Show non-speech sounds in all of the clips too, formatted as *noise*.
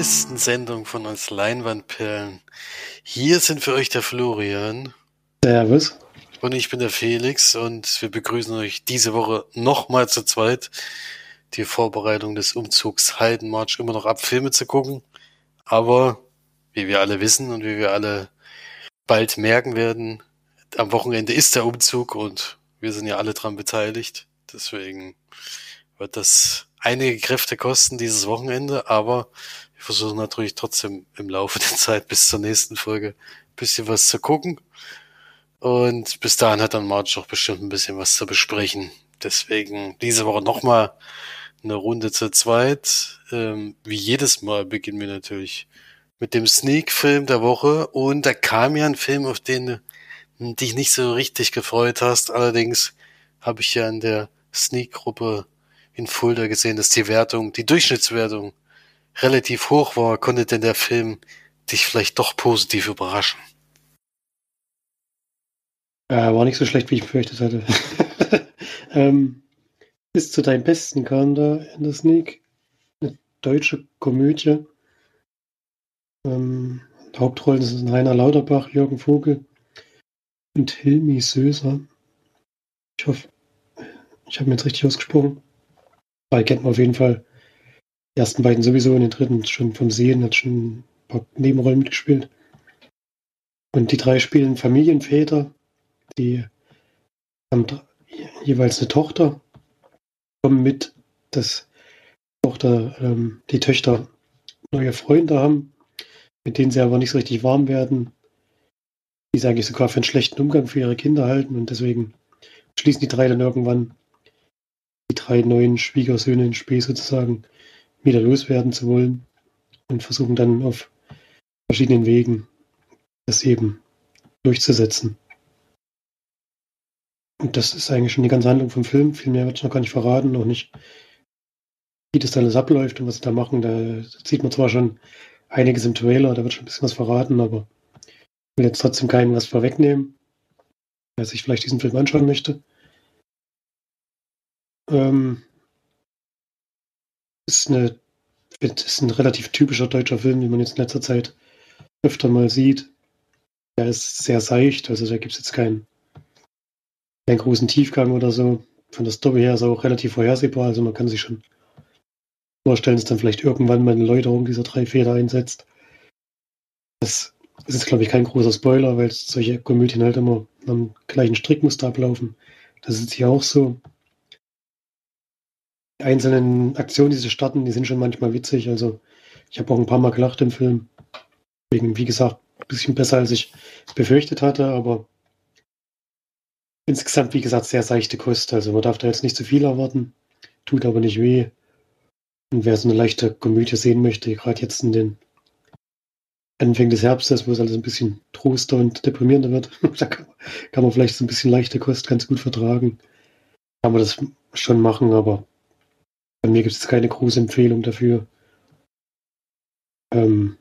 neuesten Sendung von uns Leinwandperlen. Hier sind für euch der Florian. Servus. Und ich bin der Felix und wir begrüßen euch diese Woche nochmal zu zweit. Die Vorbereitung des Umzugs Heidenmarsch immer noch ab, Filme zu gucken. Aber, wie wir alle wissen und wie wir alle bald merken werden, am Wochenende ist der Umzug und wir sind ja alle dran beteiligt. Deswegen wird das einige Kräfte kosten dieses Wochenende, aber wir versuchen natürlich trotzdem im Laufe der Zeit bis zur nächsten Folge ein bisschen was zu gucken. Und bis dahin hat dann March auch bestimmt ein bisschen was zu besprechen. Deswegen diese Woche nochmal eine Runde zu zweit. Ähm, wie jedes Mal beginnen wir natürlich mit dem Sneak-Film der Woche. Und da kam ja ein Film, auf den du dich nicht so richtig gefreut hast. Allerdings habe ich ja in der Sneak-Gruppe in Fulda gesehen, dass die Wertung, die Durchschnittswertung relativ hoch war. Konnte denn der Film dich vielleicht doch positiv überraschen? Ja, war nicht so schlecht, wie ich befürchtet hatte. *laughs* ähm, bis zu deinem Besten kam da in der Sneak eine deutsche Komödie. Ähm, Hauptrollen sind Rainer Lauterbach, Jürgen Vogel und Hilmi Söser. Ich hoffe, ich habe mir jetzt richtig ausgesprochen. Weil kennt man auf jeden Fall. Die ersten beiden sowieso, und den dritten schon vom Sehen, hat schon ein paar Nebenrollen mitgespielt. Und die drei spielen Familienväter, die haben jeweils eine Tochter, kommen mit, dass Tochter, ähm, die Töchter neue Freunde haben, mit denen sie aber nicht so richtig warm werden, die sie eigentlich sogar für einen schlechten Umgang für ihre Kinder halten und deswegen schließen die drei dann irgendwann die drei neuen Schwiegersöhne in Spee sozusagen wieder loswerden zu wollen und versuchen dann auf verschiedenen Wegen das eben durchzusetzen. Und das ist eigentlich schon die ganze Handlung vom Film. Viel mehr wird ich noch gar nicht verraten, noch nicht, wie das alles abläuft und was sie da machen. Da sieht man zwar schon einiges im Trailer, da wird schon ein bisschen was verraten, aber ich will jetzt trotzdem keinen was vorwegnehmen, wer sich vielleicht diesen Film anschauen möchte. Ähm, ist, eine, ist ein relativ typischer deutscher Film, den man jetzt in letzter Zeit öfter mal sieht. Der ist sehr seicht, also da gibt es jetzt keinen, keinen großen Tiefgang oder so. Von der Story her ist er auch relativ vorhersehbar, also man kann sich schon vorstellen, dass dann vielleicht irgendwann mal eine Läuterung dieser drei Fehler einsetzt. Das ist, glaube ich, kein großer Spoiler, weil solche Komödien halt immer am gleichen Strickmuster ablaufen. Das ist hier auch so einzelnen Aktionen, die sie starten, die sind schon manchmal witzig. Also ich habe auch ein paar Mal gelacht im Film. Wegen, wie gesagt, ein bisschen besser, als ich befürchtet hatte, aber insgesamt, wie gesagt, sehr seichte Kost. Also man darf da jetzt nicht zu viel erwarten, tut aber nicht weh. Und wer so eine leichte Komödie sehen möchte, gerade jetzt in den Anfängen des Herbstes, wo es alles ein bisschen troster und deprimierender wird, *laughs* da kann kann man vielleicht so ein bisschen leichte Kost ganz gut vertragen. Kann man das schon machen, aber bei mir gibt es keine große Empfehlung dafür. Ähm,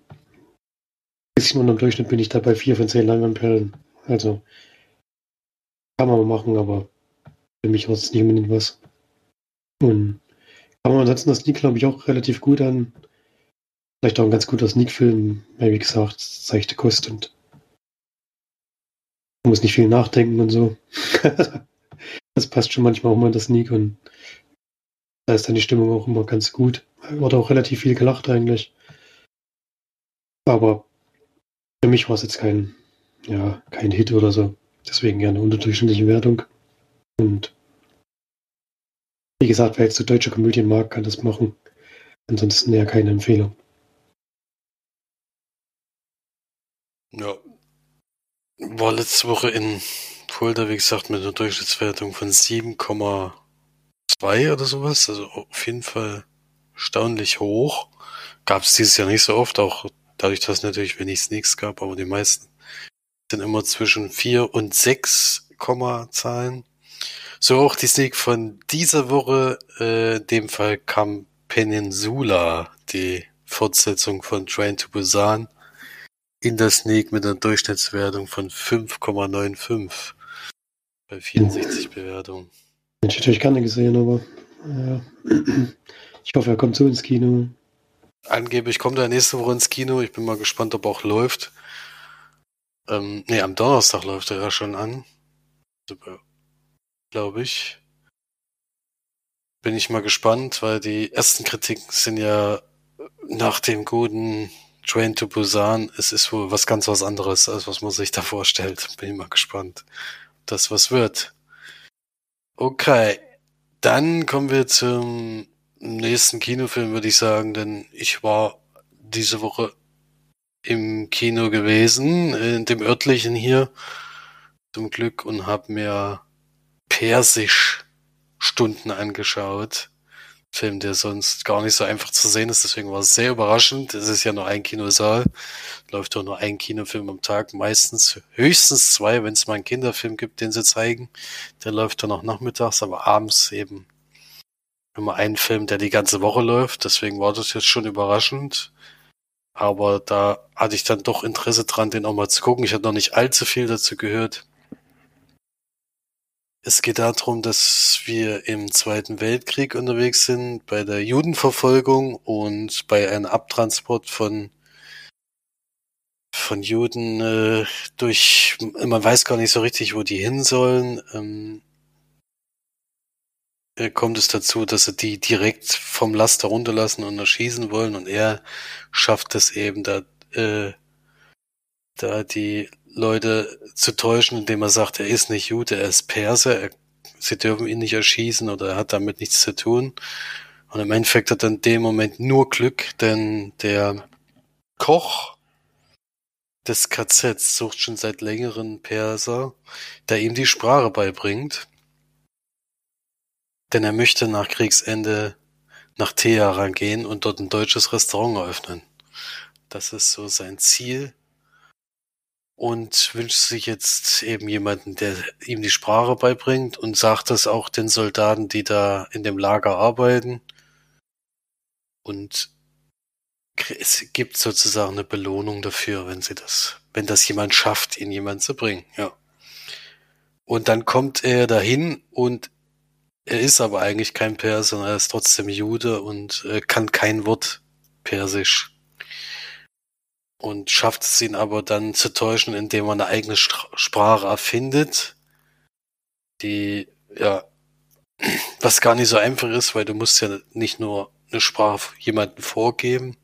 bisschen unterm Durchschnitt bin ich da bei 4 von 10 Leinwandperlen. Also kann man machen, aber für mich war es nicht unbedingt was. Und kann man ansonsten das Sneak, glaube ich, auch relativ gut an. Vielleicht auch ein ganz guter Sneak-Film, weil wie gesagt, seichte Kost und muss nicht viel nachdenken und so. *laughs* das passt schon manchmal auch mal in das Sneak und da ist dann die Stimmung auch immer ganz gut. Wurde auch relativ viel gelacht eigentlich. Aber für mich war es jetzt kein, ja, kein Hit oder so. Deswegen gerne unterdurchschnittliche Wertung. Und wie gesagt, wer jetzt so deutsche Komödien mag, kann das machen. Ansonsten eher keine Empfehlung. Ja. War letzte Woche in Fulda, wie gesagt, mit einer Durchschnittswertung von 7, zwei oder sowas. Also auf jeden Fall erstaunlich hoch. Gab es dieses Jahr nicht so oft, auch dadurch, dass natürlich wenig Sneaks gab, aber die meisten sind immer zwischen vier und sechs Komma-Zahlen. So auch die Sneak von dieser Woche, äh, in dem Fall kam Peninsula, die Fortsetzung von Train to Busan, in der Sneak mit einer Durchschnittswertung von 5,95 bei 64 Bewertungen. Hätte ich natürlich gerne gesehen, aber ja. ich hoffe, er kommt zu ins Kino. angeblich kommt er nächste Woche ins Kino. Ich bin mal gespannt, ob er auch läuft. Ähm, nee, am Donnerstag läuft er ja schon an. Glaube ich. Bin ich mal gespannt, weil die ersten Kritiken sind ja nach dem guten Train to Busan, es ist wohl was ganz was anderes, als was man sich da vorstellt. Bin ich mal gespannt, ob das was wird. Okay, dann kommen wir zum nächsten Kinofilm, würde ich sagen, denn ich war diese Woche im Kino gewesen, in dem örtlichen hier, zum Glück, und habe mir Persisch Stunden angeschaut. Film, der sonst gar nicht so einfach zu sehen ist. Deswegen war es sehr überraschend. Es ist ja nur ein Kinosaal. Läuft doch nur ein Kinofilm am Tag. Meistens höchstens zwei, wenn es mal einen Kinderfilm gibt, den sie zeigen. Der läuft dann auch nachmittags, aber abends eben immer ein Film, der die ganze Woche läuft. Deswegen war das jetzt schon überraschend. Aber da hatte ich dann doch Interesse dran, den auch mal zu gucken. Ich hatte noch nicht allzu viel dazu gehört. Es geht darum, dass wir im Zweiten Weltkrieg unterwegs sind, bei der Judenverfolgung und bei einem Abtransport von von Juden äh, durch, man weiß gar nicht so richtig, wo die hin sollen. Ähm, äh, kommt es dazu, dass sie die direkt vom Laster runterlassen und erschießen wollen und er schafft es eben da, äh, da die Leute zu täuschen, indem er sagt, er ist nicht Jude, er ist Perser, er, sie dürfen ihn nicht erschießen oder er hat damit nichts zu tun. Und im Endeffekt hat er in dem Moment nur Glück, denn der Koch des KZs sucht schon seit längerem Perser, der ihm die Sprache beibringt. Denn er möchte nach Kriegsende nach Teheran gehen und dort ein deutsches Restaurant eröffnen. Das ist so sein Ziel und wünscht sich jetzt eben jemanden, der ihm die Sprache beibringt und sagt das auch den Soldaten, die da in dem Lager arbeiten. Und es gibt sozusagen eine Belohnung dafür, wenn sie das, wenn das jemand schafft, ihn jemand zu bringen, ja. Und dann kommt er dahin und er ist aber eigentlich kein Perser, er ist trotzdem Jude und äh, kann kein Wort Persisch und schafft es ihn aber dann zu täuschen, indem er eine eigene Sprache erfindet, die ja *clears throat* was gar nicht so einfach ist, weil du musst ja nicht nur eine Sprache jemanden vorgeben,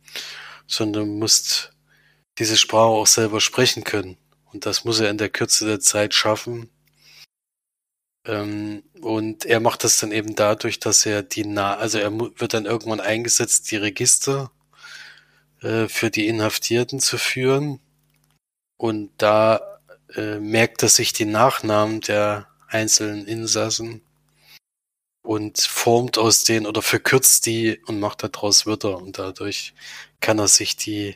sondern du musst diese Sprache auch selber sprechen können. Und das muss er in der Kürze der Zeit schaffen. Ähm, und er macht das dann eben dadurch, dass er die, Na also er wird dann irgendwann eingesetzt, die Register äh, für die Inhaftierten zu führen. Und da äh, merkt er sich die Nachnamen der einzelnen Insassen und formt aus denen oder verkürzt die und macht daraus Wörter. Und dadurch kann er sich die,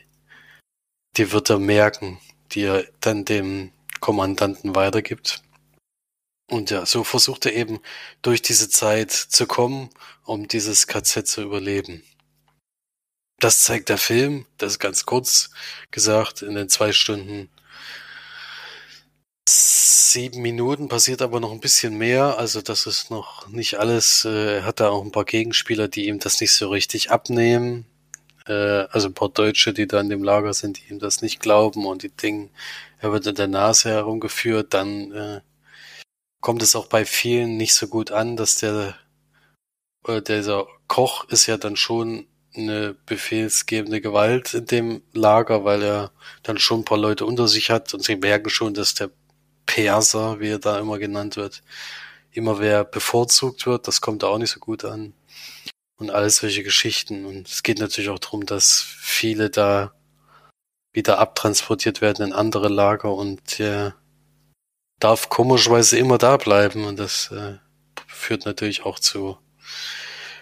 die Wörter merken, die er dann dem Kommandanten weitergibt. Und ja, so versucht er eben durch diese Zeit zu kommen, um dieses KZ zu überleben. Das zeigt der Film, das ist ganz kurz gesagt, in den zwei Stunden sieben Minuten passiert aber noch ein bisschen mehr. Also das ist noch nicht alles. Äh, er hat da auch ein paar Gegenspieler, die ihm das nicht so richtig abnehmen. Äh, also ein paar Deutsche, die da in dem Lager sind, die ihm das nicht glauben und die denken, er wird in der Nase herumgeführt. Dann äh, kommt es auch bei vielen nicht so gut an, dass der dieser Koch ist ja dann schon eine befehlsgebende Gewalt in dem Lager, weil er dann schon ein paar Leute unter sich hat und sie merken schon, dass der Perser, wie er da immer genannt wird, immer wer bevorzugt wird. Das kommt auch nicht so gut an. Und alles solche Geschichten. Und es geht natürlich auch darum, dass viele da wieder abtransportiert werden in andere Lager und der darf komischerweise immer da bleiben. Und das äh, führt natürlich auch zu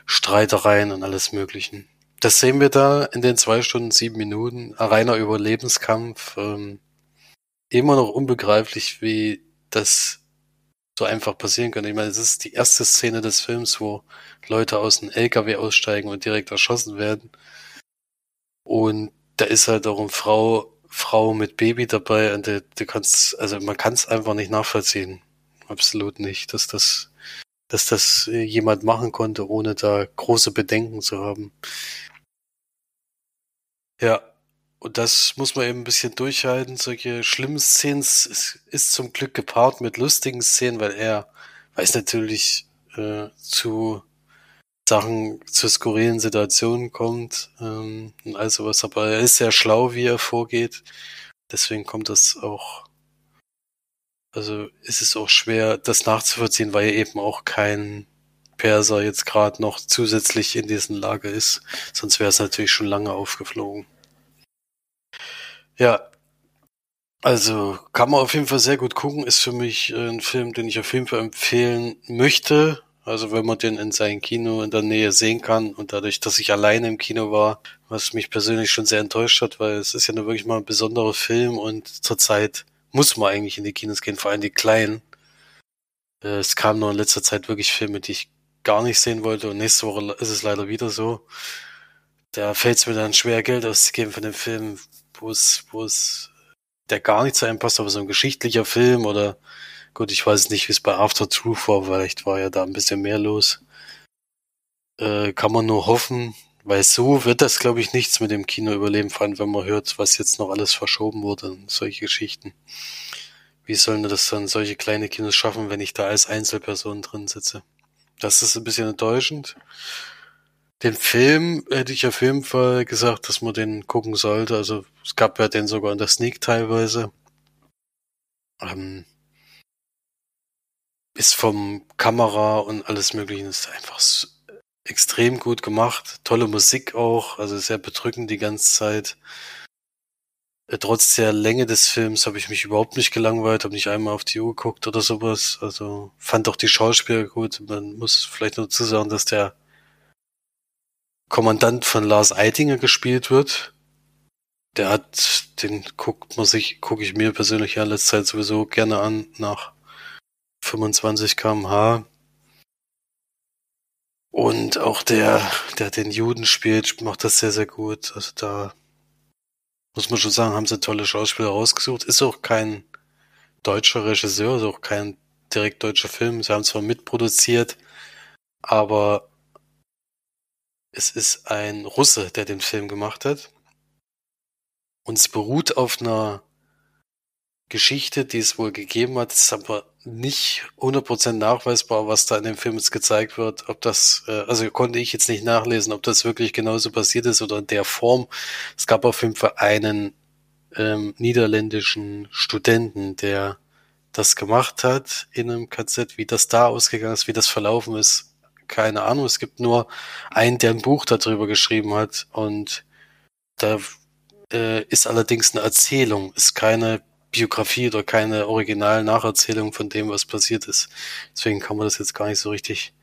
Streitereien und alles Möglichen das sehen wir da in den zwei Stunden sieben Minuten. Ein reiner Überlebenskampf. Ähm, immer noch unbegreiflich, wie das so einfach passieren kann. Ich meine, es ist die erste Szene des Films, wo Leute aus einem LKW aussteigen und direkt erschossen werden. Und da ist halt auch eine Frau, Frau mit Baby dabei und du, du kannst, also man kann es einfach nicht nachvollziehen. Absolut nicht, dass das, dass das jemand machen konnte, ohne da große Bedenken zu haben. Ja, und das muss man eben ein bisschen durchhalten. Solche schlimmen Szenen ist, ist zum Glück gepaart mit lustigen Szenen, weil er weiß natürlich äh, zu Sachen, zu skurrilen Situationen kommt ähm, und all sowas. Aber er ist sehr schlau, wie er vorgeht. Deswegen kommt das auch, also ist es auch schwer, das nachzuvollziehen, weil er eben auch kein Perser jetzt gerade noch zusätzlich in diesen Lage ist. Sonst wäre es natürlich schon lange aufgeflogen. Ja, also kann man auf jeden Fall sehr gut gucken. Ist für mich äh, ein Film, den ich auf jeden Fall empfehlen möchte. Also wenn man den in seinem Kino in der Nähe sehen kann und dadurch, dass ich alleine im Kino war, was mich persönlich schon sehr enttäuscht hat, weil es ist ja nur wirklich mal ein besonderer Film und zurzeit muss man eigentlich in die Kinos gehen, vor allem die kleinen. Äh, es kamen nur in letzter Zeit wirklich Filme, die ich gar nicht sehen wollte und nächste Woche ist es leider wieder so. Da fällt es mir dann schwer, Geld auszugeben für den Film, wo es, der gar nicht zu einem passt, aber so ein geschichtlicher Film oder gut, ich weiß nicht, wie es bei After Truth war, vielleicht war ja da ein bisschen mehr los. Äh, kann man nur hoffen, weil so wird das, glaube ich, nichts mit dem Kino überleben, vor allem wenn man hört, was jetzt noch alles verschoben wurde und solche Geschichten. Wie sollen das dann solche kleine Kinos schaffen, wenn ich da als Einzelperson drin sitze? Das ist ein bisschen enttäuschend. Den Film hätte ich auf jeden Fall gesagt, dass man den gucken sollte. Also es gab ja den sogar in der Sneak teilweise. Ähm, ist vom Kamera und alles Mögliche ist einfach so extrem gut gemacht. Tolle Musik auch, also sehr bedrückend die ganze Zeit. Äh, trotz der Länge des Films habe ich mich überhaupt nicht gelangweilt, habe nicht einmal auf die Uhr geguckt oder sowas. Also fand auch die Schauspieler gut. Man muss vielleicht nur dazu sagen, dass der Kommandant von Lars Eidinger gespielt wird. Der hat, den guckt man sich, gucke ich mir persönlich ja in letzter Zeit sowieso gerne an, nach 25 kmh. Und auch der, der den Juden spielt, macht das sehr, sehr gut. Also da muss man schon sagen, haben sie tolle Schauspieler rausgesucht. Ist auch kein deutscher Regisseur, ist auch kein direkt deutscher Film. Sie haben zwar mitproduziert, aber es ist ein Russe, der den Film gemacht hat. Und es beruht auf einer Geschichte, die es wohl gegeben hat. Es ist aber nicht 100% nachweisbar, was da in dem Film jetzt gezeigt wird. Ob das, äh, also konnte ich jetzt nicht nachlesen, ob das wirklich genauso passiert ist oder in der Form. Es gab auf jeden Fall einen ähm, niederländischen Studenten, der das gemacht hat in einem KZ. Wie das da ausgegangen ist, wie das verlaufen ist, keine Ahnung. Es gibt nur einen, der ein Buch darüber geschrieben hat und da äh, ist allerdings eine Erzählung, ist keine Biografie oder keine Original-Nacherzählung von dem, was passiert ist. Deswegen kann man das jetzt gar nicht so richtig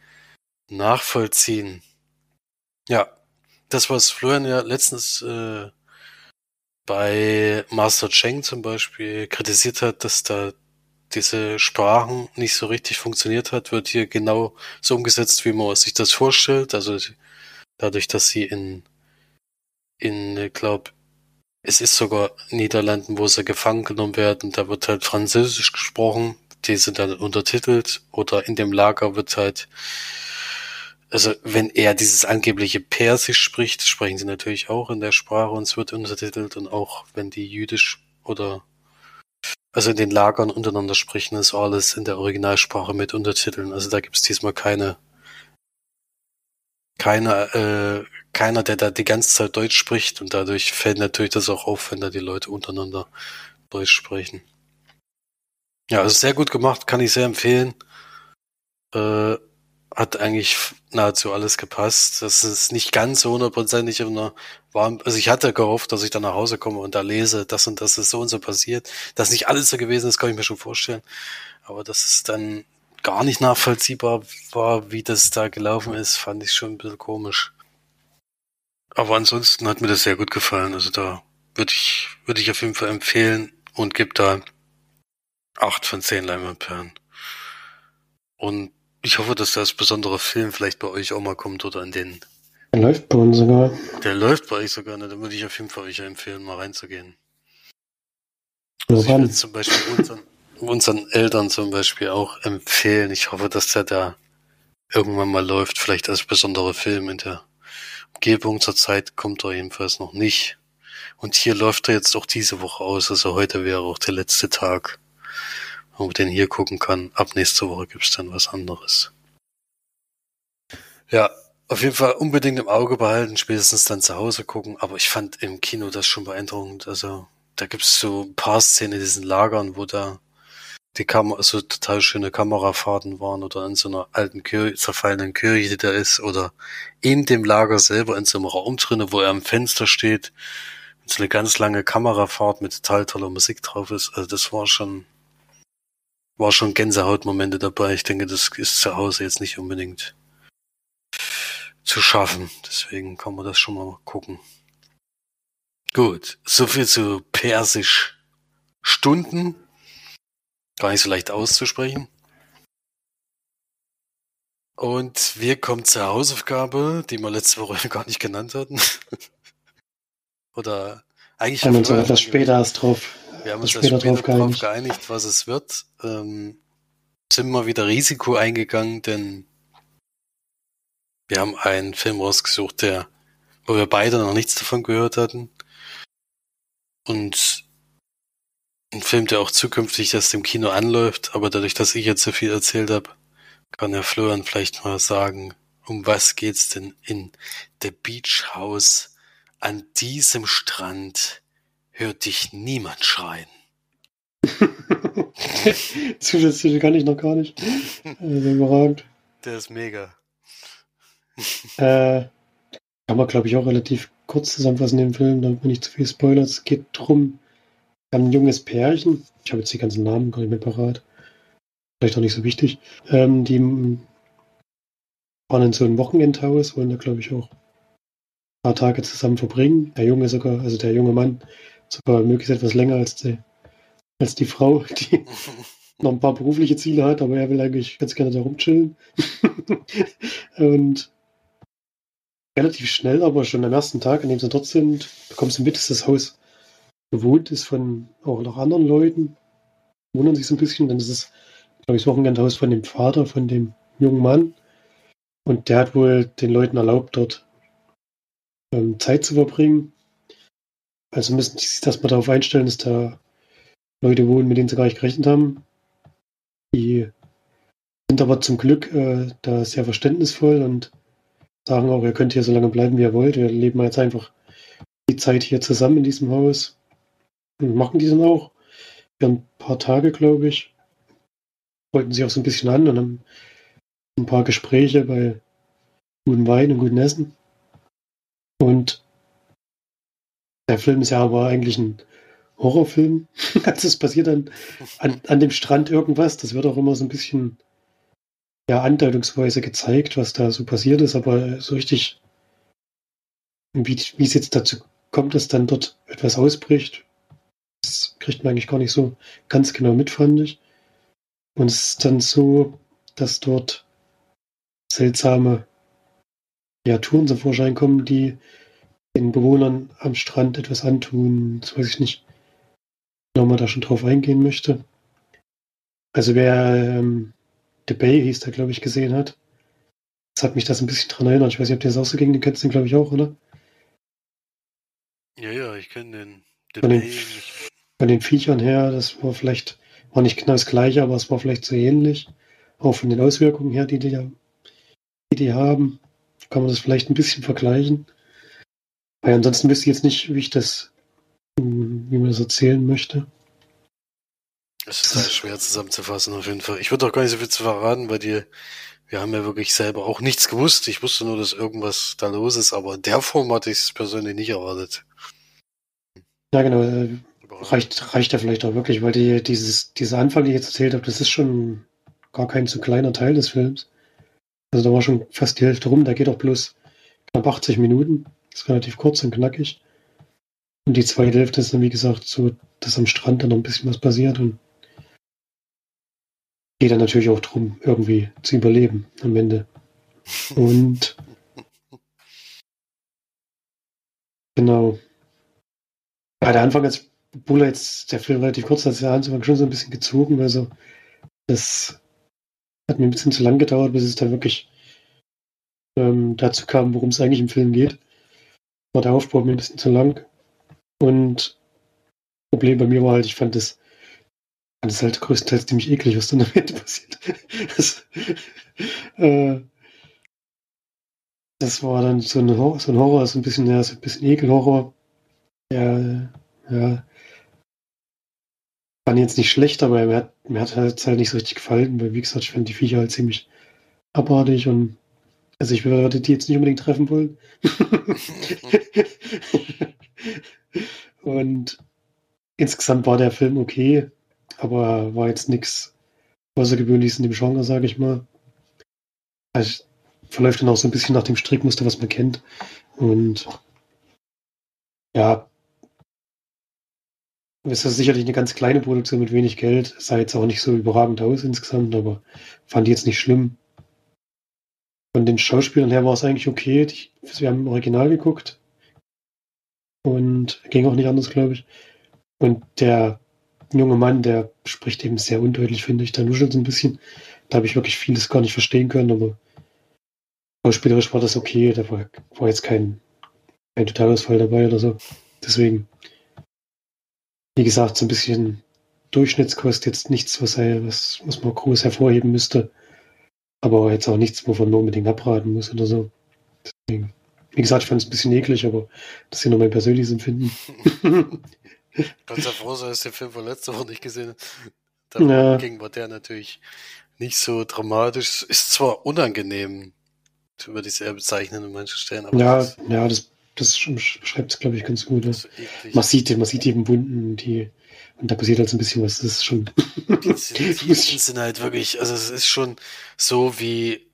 nachvollziehen. Ja, das, was Florian ja letztens äh, bei Master Cheng zum Beispiel kritisiert hat, dass da diese Sprachen nicht so richtig funktioniert hat, wird hier genau so umgesetzt, wie man sich das vorstellt. Also dadurch, dass sie in, in, glaube es ist sogar Niederlanden, wo sie gefangen genommen werden, da wird halt Französisch gesprochen, die sind dann untertitelt oder in dem Lager wird halt, also wenn er dieses angebliche Persisch spricht, sprechen sie natürlich auch in der Sprache und es wird untertitelt und auch wenn die Jüdisch oder also in den Lagern untereinander sprechen, ist alles in der Originalsprache mit Untertiteln. Also da gibt es diesmal keine, keine, äh, keiner, der da die ganze Zeit Deutsch spricht und dadurch fällt natürlich das auch auf, wenn da die Leute untereinander Deutsch sprechen. Ja, also sehr gut gemacht, kann ich sehr empfehlen. Äh, hat eigentlich nahezu alles gepasst. Das ist nicht ganz so hundertprozentig immer warm. Also ich hatte gehofft, dass ich dann nach Hause komme und da lese, das und das ist so und so passiert. Dass nicht alles so gewesen ist, kann ich mir schon vorstellen. Aber dass es dann gar nicht nachvollziehbar war, wie das da gelaufen ist, fand ich schon ein bisschen komisch. Aber ansonsten hat mir das sehr gut gefallen. Also da würde ich, würde ich auf jeden Fall empfehlen und gebe da acht von zehn Leinwandperlen. Und ich hoffe, dass das besondere Film vielleicht bei euch auch mal kommt oder in den. Der läuft bei uns sogar. Der läuft bei euch sogar, ne? Dann würde ich auf jeden Fall euch empfehlen, mal reinzugehen. Also ich würde zum Beispiel unseren, unseren Eltern zum Beispiel auch empfehlen. Ich hoffe, dass der da irgendwann mal läuft, vielleicht als besonderer Film in der Umgebung. Zurzeit kommt er jedenfalls noch nicht. Und hier läuft er jetzt auch diese Woche aus. Also heute wäre auch der letzte Tag, wo man den hier gucken kann. Ab nächste Woche gibt's dann was anderes. Ja, auf jeden Fall unbedingt im Auge behalten, spätestens dann zu Hause gucken. Aber ich fand im Kino das schon beeindruckend. Also da gibt's so ein paar Szenen in diesen Lagern, wo da die Kamera, so total schöne Kamerafahrten waren oder in so einer alten Kirche, zerfallenen Kirche, die da ist, oder in dem Lager selber in so einem Raum drinnen, wo er am Fenster steht, und so eine ganz lange Kamerafahrt mit total toller Musik drauf ist. Also das war schon, war schon Gänsehautmomente dabei. Ich denke, das ist zu Hause jetzt nicht unbedingt zu schaffen. Deswegen kann man das schon mal gucken. Gut, so viel zu Persisch Stunden. Gar nicht so leicht auszusprechen. Und wir kommen zur Hausaufgabe, die wir letzte Woche *laughs* gar nicht genannt hatten. *laughs* Oder eigentlich haben wir uns etwas später erst drauf. Wir haben uns später, später drauf, geeinigt. geeinigt, was es wird. Ähm, sind wir wieder Risiko eingegangen, denn wir haben einen Film rausgesucht, der, wo wir beide noch nichts davon gehört hatten. Und ein Film, der auch zukünftig erst im Kino anläuft, aber dadurch, dass ich jetzt so viel erzählt habe, kann Herr Florian vielleicht mal sagen, um was geht's denn in The Beach House? An diesem Strand hört dich niemand schreien. *laughs* Zusätzlich kann ich noch gar nicht. Also überragend. Der ist mega. *laughs* äh, kann man, glaube ich, auch relativ kurz zusammenfassen, den Film, damit man nicht zu viel spoilert. Es geht darum, ein junges Pärchen, ich habe jetzt die ganzen Namen gar nicht mehr parat, vielleicht auch nicht so wichtig, ähm, die waren in so einem Wochenendhaus, wollen da, glaube ich, auch ein paar Tage zusammen verbringen. Der Junge sogar, also der junge Mann, sogar möglichst etwas länger als die, als die Frau, *laughs* die noch ein paar berufliche Ziele hat, aber er will eigentlich ganz gerne da rumchillen. *laughs* und relativ schnell, aber schon am ersten Tag, an dem sie dort sind, bekommst du mit, dass das Haus bewohnt ist von auch noch anderen Leuten. Wundern sich so ein bisschen, denn es ist, glaube ich, das Wochenendhaus von dem Vater, von dem jungen Mann. Und der hat wohl den Leuten erlaubt, dort ähm, Zeit zu verbringen. Also müssen sie sich das mal darauf einstellen, dass da Leute wohnen, mit denen sie gar nicht gerechnet haben. Die sind aber zum Glück äh, da sehr verständnisvoll und sagen auch, ihr könnt hier so lange bleiben, wie ihr wollt. Wir leben jetzt einfach die Zeit hier zusammen in diesem Haus. Machen die dann auch. Für ein paar Tage, glaube ich. Wollten sich auch so ein bisschen an und haben ein paar Gespräche bei gutem Wein und gutem Essen. Und der Film ist ja aber eigentlich ein Horrorfilm. *laughs* also es passiert dann an, an dem Strand irgendwas. Das wird auch immer so ein bisschen ja, andeutungsweise gezeigt, was da so passiert ist, aber so richtig, wie, wie es jetzt dazu kommt, dass dann dort etwas ausbricht, kriegt man eigentlich gar nicht so ganz genau mit, fand ich. Und es ist dann so, dass dort seltsame Kreaturen zum Vorschein kommen, die den Bewohnern am Strand etwas antun. Das weiß ich nicht, ob man da schon drauf eingehen möchte. Also wer ähm, The Bay hieß der, glaube ich, gesehen hat, das hat mich das ein bisschen dran erinnert. Ich weiß nicht, ob der das auch so ging, den kennst du, glaube ich, auch, oder? Ja, ja, ich kenne den. The Bay. Den, von den Viechern her, das war vielleicht, war nicht genau das gleiche, aber es war vielleicht so ähnlich. Auch von den Auswirkungen her, die die, die, die haben, kann man das vielleicht ein bisschen vergleichen. Weil ansonsten wüsste ich jetzt nicht, wie ich das, wie man das erzählen möchte. Es ist halt schwer zusammenzufassen auf jeden Fall. Ich würde auch gar nicht so viel zu verraten, weil die, wir haben ja wirklich selber auch nichts gewusst. Ich wusste nur, dass irgendwas da los ist, aber in der Form hatte ich es persönlich nicht erwartet. Ja, genau. Reicht, reicht ja vielleicht auch wirklich, weil die, dieses, dieser Anfang, den ich jetzt erzählt habe, das ist schon gar kein so kleiner Teil des Films. Also da war schon fast die Hälfte rum, da geht auch bloß knapp 80 Minuten. Das ist relativ kurz und knackig. Und die zweite Hälfte ist dann, wie gesagt, so, dass am Strand dann noch ein bisschen was passiert und geht dann natürlich auch darum, irgendwie zu überleben am Ende. *laughs* Und genau. Ja, der Anfang ist obwohl jetzt der Film relativ kurz ist, der Anfang schon so ein bisschen gezogen. Also das hat mir ein bisschen zu lang gedauert, bis es dann wirklich ähm, dazu kam, worum es eigentlich im Film geht. War der Aufbau mir ein bisschen zu lang. Und Problem bei mir war halt, ich fand das, fand das halt größtenteils ziemlich eklig, was dann am Ende *laughs* passiert. Das, äh, das war dann so ein, Horror, so ein Horror, so ein bisschen, ja, so ein bisschen Ekelhorror. Ja, ja. Fand jetzt nicht schlecht, aber mir hat, mir hat es halt nicht so richtig gefallen, weil wie gesagt, ich fand die Viecher halt ziemlich abartig und also ich würde die jetzt nicht unbedingt treffen wollen. *laughs* und insgesamt war der Film okay, aber war jetzt nichts Außergewöhnliches in dem Genre, sage ich mal. Also verläuft dann auch so ein bisschen nach dem Strickmuster, was man kennt. Und ja, es ist sicherlich eine ganz kleine Produktion mit wenig Geld. Sah jetzt auch nicht so überragend aus insgesamt, aber fand ich jetzt nicht schlimm. Von den Schauspielern her war es eigentlich okay. wir haben im Original geguckt. Und ging auch nicht anders, glaube ich. Und der junge Mann, der spricht eben sehr undeutlich, finde ich. Der nuschelt so ein bisschen. Da habe ich wirklich vieles gar nicht verstehen können, aber schauspielerisch war das okay. Da war, war jetzt kein, kein Totalausfall dabei oder so. Deswegen, wie gesagt, so ein bisschen Durchschnittskost, jetzt nichts, was, was, was man groß hervorheben müsste. Aber jetzt auch nichts, wovon man unbedingt abraten muss oder so. Deswegen, wie gesagt, ich fand es ein bisschen eklig, aber das ist ja nur mein persönliches Empfinden. *laughs* Kannst ja froh dass der Film von letzter Woche nicht gesehen Dagegen ja. war der natürlich nicht so dramatisch. Ist zwar unangenehm, würde ich es eher bezeichnen an manchen Stellen. Aber ja, das, ja, das, das beschreibt es, glaube ich, ganz gut. Man sieht, man sieht eben Wunden, die und da passiert halt so ein bisschen was. Das ist schon. Die, *laughs* die sind halt wirklich, also es ist schon so wie,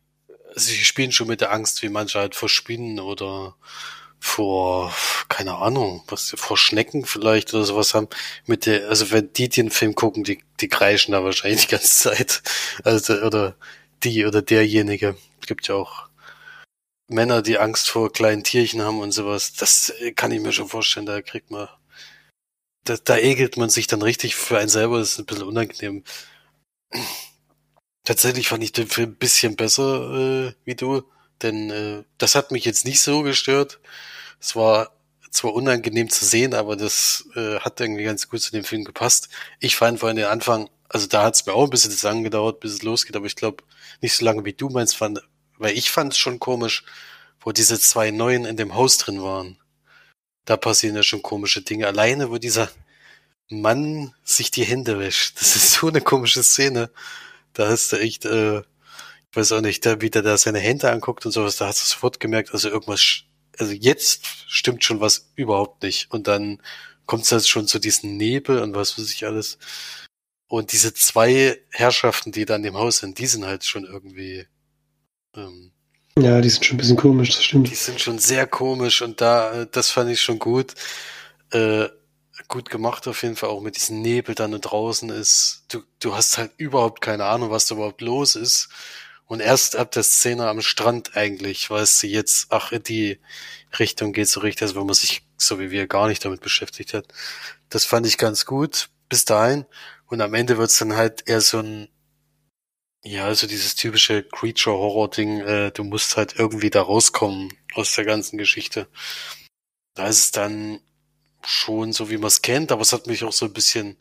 also sie spielen schon mit der Angst, wie manche halt vor Spinnen oder vor, keine Ahnung, was, vor Schnecken vielleicht oder sowas haben. Mit der, also wenn die den Film gucken, die, die kreischen da wahrscheinlich die ganze Zeit. Also, oder die oder derjenige. Es gibt ja auch Männer, die Angst vor kleinen Tierchen haben und sowas. Das kann ich mir schon vorstellen, da kriegt man, da, da ekelt man sich dann richtig für einen selber, das ist ein bisschen unangenehm. Tatsächlich fand ich den Film ein bisschen besser äh, wie du, denn äh, das hat mich jetzt nicht so gestört. Es war zwar unangenehm zu sehen, aber das äh, hat irgendwie ganz gut zu dem Film gepasst. Ich fand vor allem den Anfang, also da hat es mir auch ein bisschen lang gedauert, bis es losgeht, aber ich glaube nicht so lange wie du meinst, fand, weil ich fand es schon komisch, wo diese zwei Neuen in dem Haus drin waren. Da passieren ja schon komische Dinge. Alleine, wo dieser Mann sich die Hände wäscht. Das ist so eine komische Szene. Da hast du echt, äh, ich weiß auch nicht, da, wie der da seine Hände anguckt und sowas, da hast du sofort gemerkt, also irgendwas also jetzt stimmt schon was überhaupt nicht. Und dann kommt es halt schon zu diesem Nebel und was weiß ich alles. Und diese zwei Herrschaften, die da in dem Haus sind, die sind halt schon irgendwie. Ähm, ja, die sind schon ein bisschen komisch, das stimmt. Die sind schon sehr komisch und da, das fand ich schon gut. Äh, gut gemacht auf jeden Fall, auch mit diesem Nebel dann draußen ist. Du, du hast halt überhaupt keine Ahnung, was da überhaupt los ist. Und erst ab der Szene am Strand eigentlich weißt du jetzt, ach, in die Richtung geht so richtig, also wenn man sich so wie wir gar nicht damit beschäftigt hat. Das fand ich ganz gut bis dahin. Und am Ende wird's dann halt eher so ein, ja, also dieses typische Creature-Horror-Ding, äh, du musst halt irgendwie da rauskommen aus der ganzen Geschichte. Da ist es dann schon so, wie man es kennt, aber es hat mich auch so ein bisschen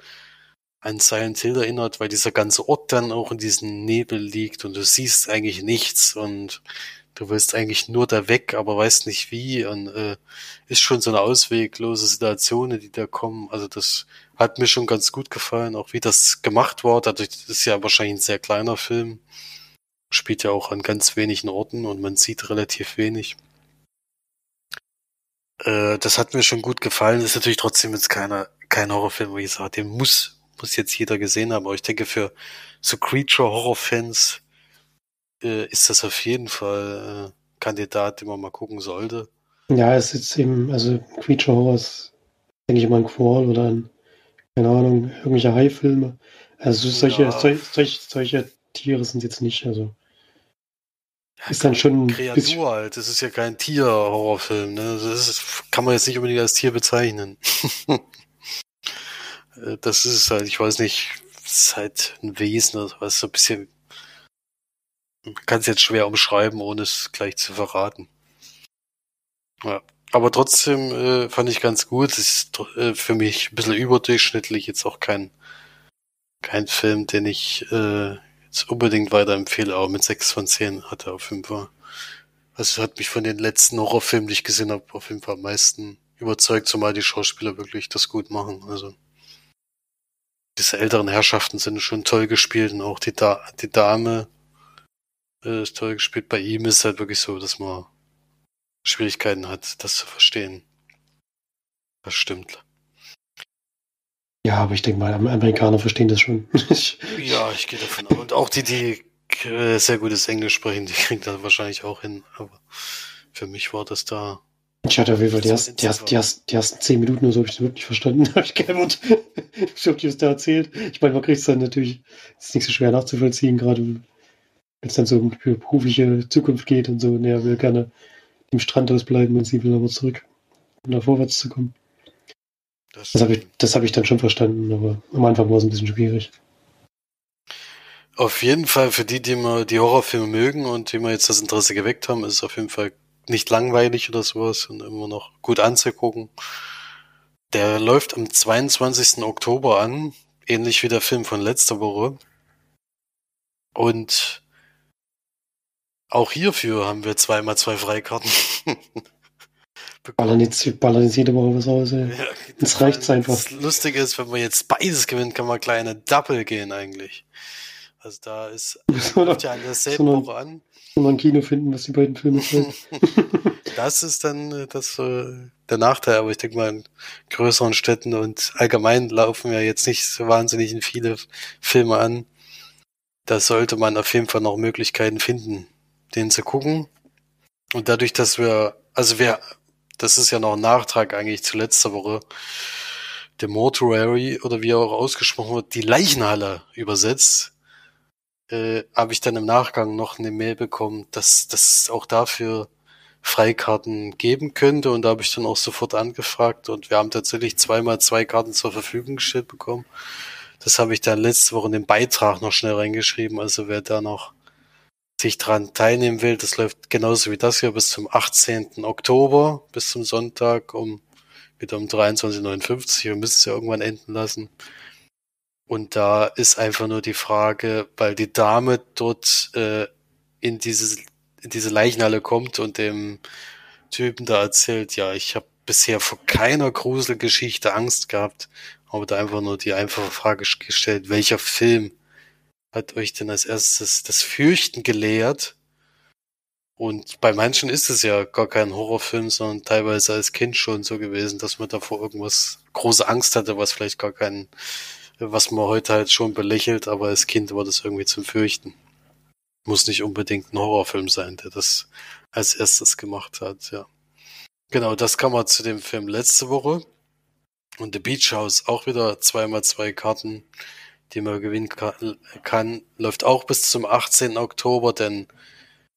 an Silent Hill erinnert, weil dieser ganze Ort dann auch in diesem Nebel liegt und du siehst eigentlich nichts und du willst eigentlich nur da weg, aber weißt nicht wie und äh, ist schon so eine ausweglose Situation, die da kommen. Also das hat mir schon ganz gut gefallen, auch wie das gemacht war. Dadurch ist ja wahrscheinlich ein sehr kleiner Film, spielt ja auch an ganz wenigen Orten und man sieht relativ wenig. Äh, das hat mir schon gut gefallen. Ist natürlich trotzdem jetzt keiner kein Horrorfilm, wo ich sage, den muss muss jetzt jeder gesehen haben, aber ich denke, für so Creature-Horror-Fans äh, ist das auf jeden Fall äh, Kandidat, den man mal gucken sollte. Ja, es ist eben, also Creature Horror ist, denke ich mal, ein Qual oder ein, keine Ahnung, irgendwelche Hai-Filme. Also solche, ja. solche, solche, solche Tiere sind jetzt nicht, also. Ja, ist dann schon. Kreatur halt, das ist ja kein Tier-Horrorfilm, ne? Das ist, kann man jetzt nicht unbedingt als Tier bezeichnen. *laughs* Äh, das ist halt, ich weiß nicht, ist halt ein Wesen oder was, so ein bisschen, man kann es jetzt schwer umschreiben, ohne es gleich zu verraten. Ja, Aber trotzdem äh, fand ich ganz gut. Es ist äh, für mich ein bisschen überdurchschnittlich, jetzt auch kein, kein Film, den ich äh, jetzt unbedingt weiterempfehle, aber mit 6 von 10 hat er auf jeden Fall. Also hat mich von den letzten Horrorfilmen, die ich gesehen habe, auf jeden Fall am meisten überzeugt, zumal die Schauspieler wirklich das gut machen. Also diese älteren Herrschaften sind schon toll gespielt und auch die, da die Dame äh, ist toll gespielt. Bei ihm ist halt wirklich so, dass man Schwierigkeiten hat, das zu verstehen. Das stimmt. Ja, aber ich denke mal, Amerikaner verstehen das schon. *laughs* ja, ich gehe davon aus. Und auch die, die äh, sehr gutes Englisch sprechen, die kriegen das wahrscheinlich auch hin. Aber für mich war das da. Ich hatte auf jeden Fall die, ersten, die, ersten, die, ersten, die ersten zehn Minuten oder so habe ich das wirklich verstanden. *laughs* habe ich keine *laughs* Ich habe das da erzählt. Ich meine, man kriegt es dann natürlich, ist nicht so schwer nachzuvollziehen, gerade wenn es dann so um berufliche Zukunft geht und so. Er will gerne im Strandhaus bleiben und sie will aber zurück, um da vorwärts zu kommen. Das, das habe ich, hab ich dann schon verstanden, aber am Anfang war es ein bisschen schwierig. Auf jeden Fall für die, die mal die Horrorfilme mögen und die mal jetzt das Interesse geweckt haben, ist es auf jeden Fall nicht langweilig oder sowas und immer noch gut anzugucken. Der läuft am 22. Oktober an, ähnlich wie der Film von letzter Woche. Und auch hierfür haben wir zweimal zwei Freikarten. ballern, jetzt, ballern jetzt jede Woche was aus. Ey. Ja, das reicht einfach. Das Lustige ist, wenn man jetzt beides gewinnt, kann man kleine Double gehen eigentlich. Also da ist *laughs* so ja an derselben so Woche an. So ein Kino finden, was die beiden Filme sind. *laughs* das ist dann äh, das äh, der Nachteil, aber ich denke mal in größeren Städten und allgemein laufen ja jetzt nicht so wahnsinnig in viele Filme an. Da sollte man auf jeden Fall noch Möglichkeiten finden, den zu gucken. Und dadurch, dass wir, also wir, das ist ja noch ein Nachtrag eigentlich zu letzter Woche, der Mortuary oder wie auch ausgesprochen wird, die Leichenhalle übersetzt, äh, habe ich dann im Nachgang noch eine Mail bekommen, dass das auch dafür Freikarten geben könnte und da habe ich dann auch sofort angefragt und wir haben tatsächlich zweimal zwei Karten zur Verfügung gestellt bekommen. Das habe ich dann letzte Woche in den Beitrag noch schnell reingeschrieben, also wer da noch sich dran teilnehmen will, das läuft genauso wie das hier bis zum 18. Oktober, bis zum Sonntag um wieder um 23.59 Wir müssen es ja irgendwann enden lassen. Und da ist einfach nur die Frage, weil die Dame dort äh, in, dieses, in diese Leichenhalle kommt und dem Typen da erzählt, ja, ich habe bisher vor keiner Gruselgeschichte Angst gehabt, aber da einfach nur die einfache Frage gestellt, welcher Film hat euch denn als erstes das Fürchten gelehrt? Und bei manchen ist es ja gar kein Horrorfilm, sondern teilweise als Kind schon so gewesen, dass man davor irgendwas große Angst hatte, was vielleicht gar kein, was man heute halt schon belächelt, aber als Kind war das irgendwie zum Fürchten. Muss nicht unbedingt ein Horrorfilm sein, der das als erstes gemacht hat, ja. Genau, das kam mal zu dem Film letzte Woche. Und The Beach House auch wieder zweimal zwei Karten die man gewinnen kann, läuft auch bis zum 18. Oktober, denn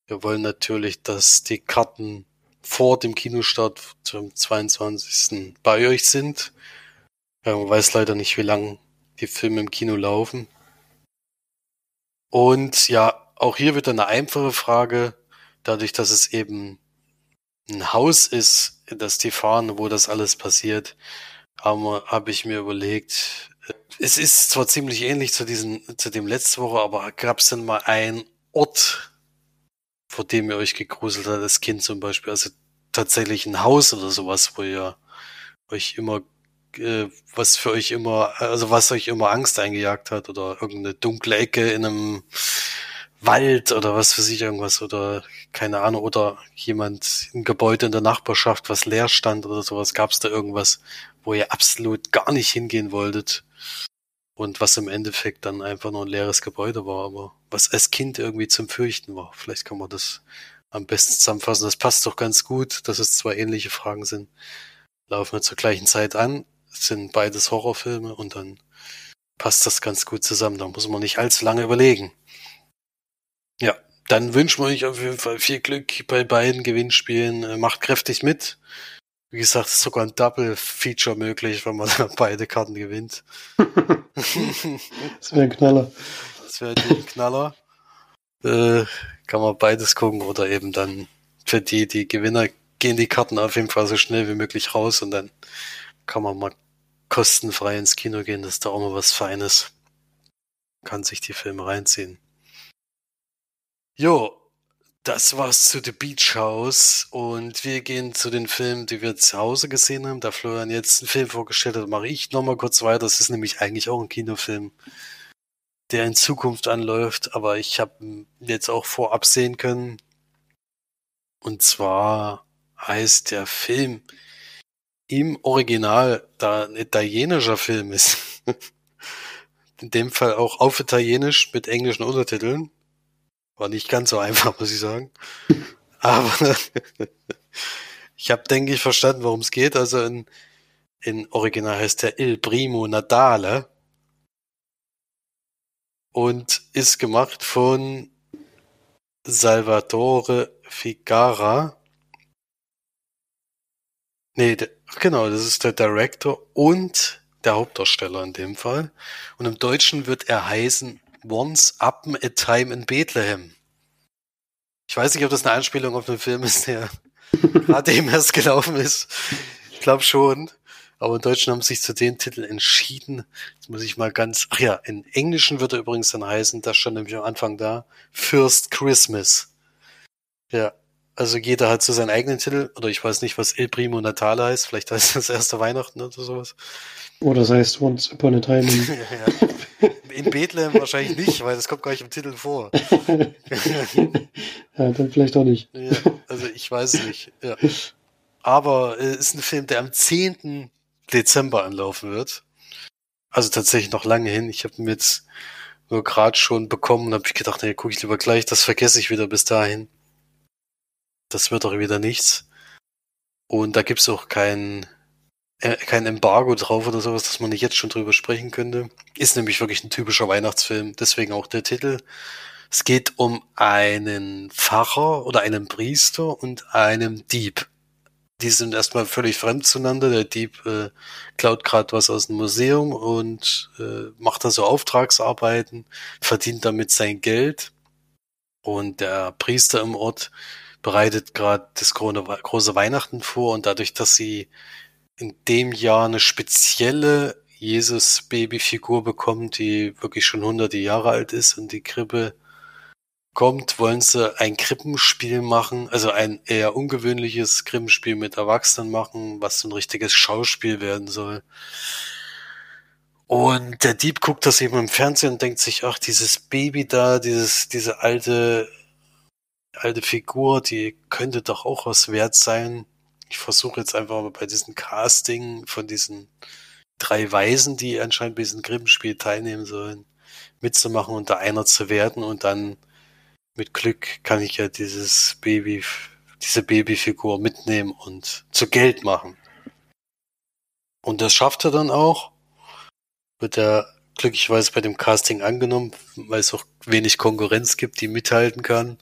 wir wollen natürlich, dass die Karten vor dem Kinostart zum 22. bei euch sind. Man weiß leider nicht, wie lange die Filme im Kino laufen. Und ja, auch hier wird eine einfache Frage, dadurch, dass es eben ein Haus ist, das die fahren, wo das alles passiert, habe hab ich mir überlegt, es ist zwar ziemlich ähnlich zu diesem, zu dem letzte Woche, aber gab es denn mal einen Ort, vor dem ihr euch gegruselt hat, das Kind zum Beispiel? Also tatsächlich ein Haus oder sowas, wo ihr euch immer, äh, was für euch immer, also was euch immer Angst eingejagt hat oder irgendeine dunkle Ecke in einem Wald oder was für sich irgendwas oder keine Ahnung oder jemand ein Gebäude in der Nachbarschaft, was leer stand oder sowas. Gab es da irgendwas, wo ihr absolut gar nicht hingehen wolltet? Und was im Endeffekt dann einfach nur ein leeres Gebäude war, aber was als Kind irgendwie zum Fürchten war. Vielleicht kann man das am besten zusammenfassen. Das passt doch ganz gut, dass es zwei ähnliche Fragen sind. Laufen wir zur gleichen Zeit an, sind beides Horrorfilme und dann passt das ganz gut zusammen. Da muss man nicht allzu lange überlegen. Ja, dann wünschen wir euch auf jeden Fall viel Glück bei beiden Gewinnspielen. Macht kräftig mit. Wie gesagt, ist sogar ein Double-Feature möglich, wenn man *laughs* beide Karten gewinnt. das wäre ein Knaller. Das wäre ein Knaller. Äh, kann man beides gucken oder eben dann für die, die Gewinner gehen die Karten auf jeden Fall so schnell wie möglich raus und dann kann man mal kostenfrei ins Kino gehen. Das ist da auch mal was Feines. Kann sich die Filme reinziehen. Jo, das war's zu The Beach House und wir gehen zu den Filmen, die wir zu Hause gesehen haben. Da Florian jetzt einen Film vorgestellt hat, mache ich nochmal kurz weiter. Das ist nämlich eigentlich auch ein Kinofilm, der in Zukunft anläuft, aber ich habe jetzt auch vorab sehen können. Und zwar heißt der Film im Original, da ein italienischer Film ist. *laughs* in dem Fall auch auf Italienisch mit englischen Untertiteln. War nicht ganz so einfach, *laughs* muss ich sagen. Aber *laughs* ich habe, denke ich, verstanden, worum es geht. Also in, in Original heißt der Il Primo Natale und ist gemacht von Salvatore Figara. Nee, der, genau, das ist der Director und der Hauptdarsteller in dem Fall. Und im Deutschen wird er heißen Once Upon a Time in Bethlehem. Ich weiß nicht, ob das eine Anspielung auf einen Film ist, der *laughs* gerade eben erst gelaufen ist. Ich glaube schon. Aber in Deutschen haben sich zu den Titeln entschieden. Jetzt muss ich mal ganz, ach ja, in Englischen wird er übrigens dann heißen, das stand nämlich am Anfang da, First Christmas. Ja, also jeder hat so seinen eigenen Titel, oder ich weiß nicht, was Il Primo Natale heißt, vielleicht heißt das erste Weihnachten oder sowas. Oder das heißt Once Upon a Time. *laughs* ja, In Bethlehem wahrscheinlich nicht, weil das kommt gar nicht im Titel vor. *laughs* ja, dann vielleicht auch nicht. Ja, also ich weiß es nicht. Ja. Aber es äh, ist ein Film, der am 10. Dezember anlaufen wird. Also tatsächlich noch lange hin. Ich habe ihn jetzt nur gerade schon bekommen und habe ich gedacht, nee, gucke ich lieber gleich, das vergesse ich wieder bis dahin. Das wird doch wieder nichts. Und da gibt's auch kein, äh, kein Embargo drauf oder sowas, dass man nicht jetzt schon drüber sprechen könnte. Ist nämlich wirklich ein typischer Weihnachtsfilm, deswegen auch der Titel. Es geht um einen Pfarrer oder einen Priester und einen Dieb die sind erstmal völlig fremd zueinander. Der Dieb äh, klaut gerade was aus dem Museum und äh, macht da so Auftragsarbeiten, verdient damit sein Geld. Und der Priester im Ort bereitet gerade das große Weihnachten vor und dadurch, dass sie in dem Jahr eine spezielle Jesus-Baby-Figur bekommen, die wirklich schon hunderte Jahre alt ist und die Krippe kommt, wollen sie ein Krippenspiel machen, also ein eher ungewöhnliches Krippenspiel mit Erwachsenen machen, was so ein richtiges Schauspiel werden soll. Und der Dieb guckt das eben im Fernsehen und denkt sich, ach, dieses Baby da, dieses, diese alte, alte Figur, die könnte doch auch was wert sein. Ich versuche jetzt einfach mal bei diesem Casting von diesen drei Weisen, die anscheinend bei diesem Krippenspiel teilnehmen sollen, mitzumachen und da einer zu werden und dann mit Glück kann ich ja dieses Baby, diese Babyfigur mitnehmen und zu Geld machen. Und das schafft er dann auch. Wird er glücklicherweise bei dem Casting angenommen, weil es auch wenig Konkurrenz gibt, die mithalten kann.